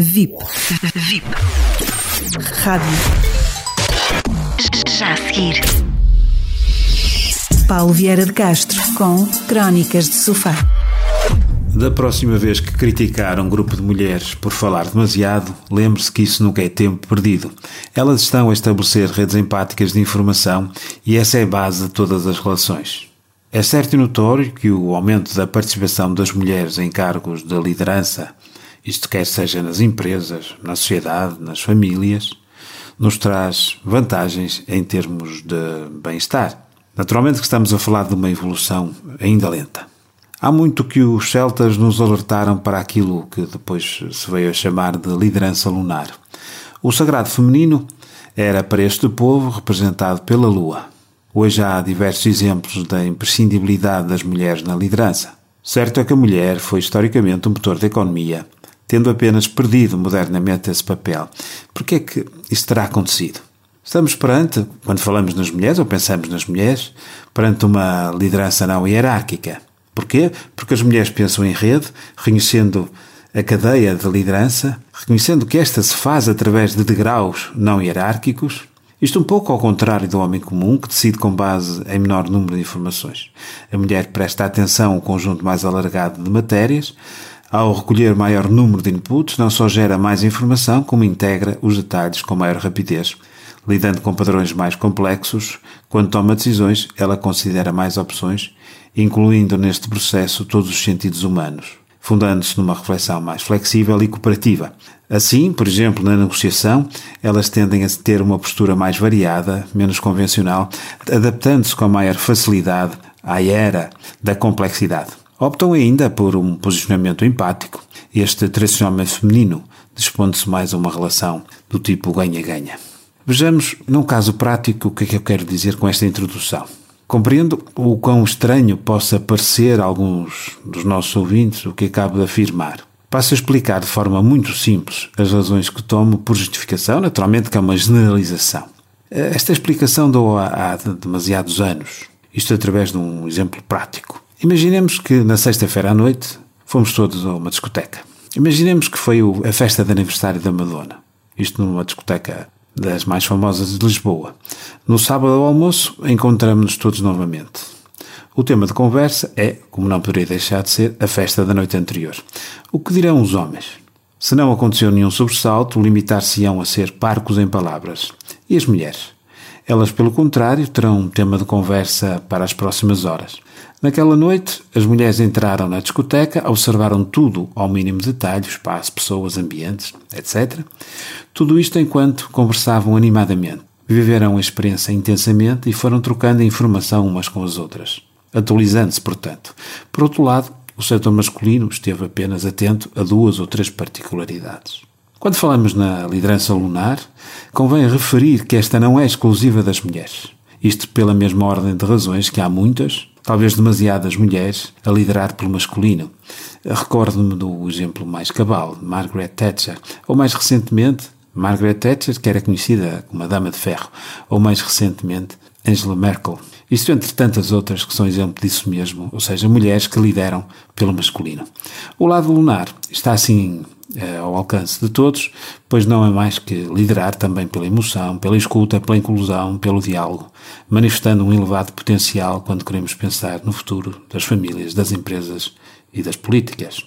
VIP. VIP. Rádio. Já a seguir. Paulo Vieira de Castro com Crónicas de Sofá. Da próxima vez que criticar um grupo de mulheres por falar demasiado, lembre-se que isso nunca é tempo perdido. Elas estão a estabelecer redes empáticas de informação e essa é a base de todas as relações. É certo e notório que o aumento da participação das mulheres em cargos de liderança isto quer seja nas empresas, na sociedade, nas famílias, nos traz vantagens em termos de bem-estar. Naturalmente que estamos a falar de uma evolução ainda lenta. Há muito que os celtas nos alertaram para aquilo que depois se veio a chamar de liderança lunar. O sagrado feminino era para este povo representado pela lua. Hoje há diversos exemplos da imprescindibilidade das mulheres na liderança. Certo é que a mulher foi historicamente um motor da economia tendo apenas perdido modernamente esse papel. Por que é que isso terá acontecido? Estamos perante, quando falamos nas mulheres, ou pensamos nas mulheres, perante uma liderança não hierárquica. Porquê? Porque as mulheres pensam em rede, reconhecendo a cadeia de liderança, reconhecendo que esta se faz através de degraus não hierárquicos, isto um pouco ao contrário do homem comum, que decide com base em menor número de informações. A mulher presta atenção a um conjunto mais alargado de matérias, ao recolher maior número de inputs, não só gera mais informação, como integra os detalhes com maior rapidez. Lidando com padrões mais complexos, quando toma decisões, ela considera mais opções, incluindo neste processo todos os sentidos humanos, fundando-se numa reflexão mais flexível e cooperativa. Assim, por exemplo, na negociação, elas tendem a ter uma postura mais variada, menos convencional, adaptando-se com maior facilidade à era da complexidade. Optam ainda por um posicionamento empático. Este tradicionalmente feminino dispondo-se mais a uma relação do tipo ganha-ganha. Vejamos, num caso prático, o que é que eu quero dizer com esta introdução. Compreendo o quão estranho possa parecer a alguns dos nossos ouvintes o que acabo de afirmar. Passo a explicar de forma muito simples as razões que tomo por justificação, naturalmente que é uma generalização. Esta explicação dou há, demasiados anos, isto através de um exemplo prático. Imaginemos que na sexta-feira à noite fomos todos a uma discoteca. Imaginemos que foi a festa de aniversário da Madonna. Isto numa discoteca das mais famosas de Lisboa. No sábado ao almoço encontramos-nos todos novamente. O tema de conversa é, como não poderia deixar de ser, a festa da noite anterior. O que dirão os homens? Se não aconteceu nenhum sobressalto, limitar-se-ão a ser parcos em palavras. E as mulheres? Elas, pelo contrário, terão um tema de conversa para as próximas horas. Naquela noite, as mulheres entraram na discoteca, observaram tudo ao mínimo detalhe, espaço, pessoas, ambientes, etc. Tudo isto enquanto conversavam animadamente. Viveram a experiência intensamente e foram trocando informação umas com as outras, atualizando-se, portanto. Por outro lado, o setor masculino esteve apenas atento a duas ou três particularidades. Quando falamos na liderança lunar, convém referir que esta não é exclusiva das mulheres. Isto pela mesma ordem de razões que há muitas, talvez demasiadas mulheres, a liderar pelo masculino. Recordo-me do exemplo mais cabal, Margaret Thatcher, ou mais recentemente, Margaret Thatcher, que era conhecida como a Dama de Ferro, ou mais recentemente, Angela Merkel. Isto entre tantas outras que são exemplo disso mesmo, ou seja, mulheres que lideram pelo masculino. O lado lunar está assim é, ao alcance de todos, pois não é mais que liderar também pela emoção, pela escuta, pela inclusão, pelo diálogo, manifestando um elevado potencial quando queremos pensar no futuro das famílias, das empresas e das políticas.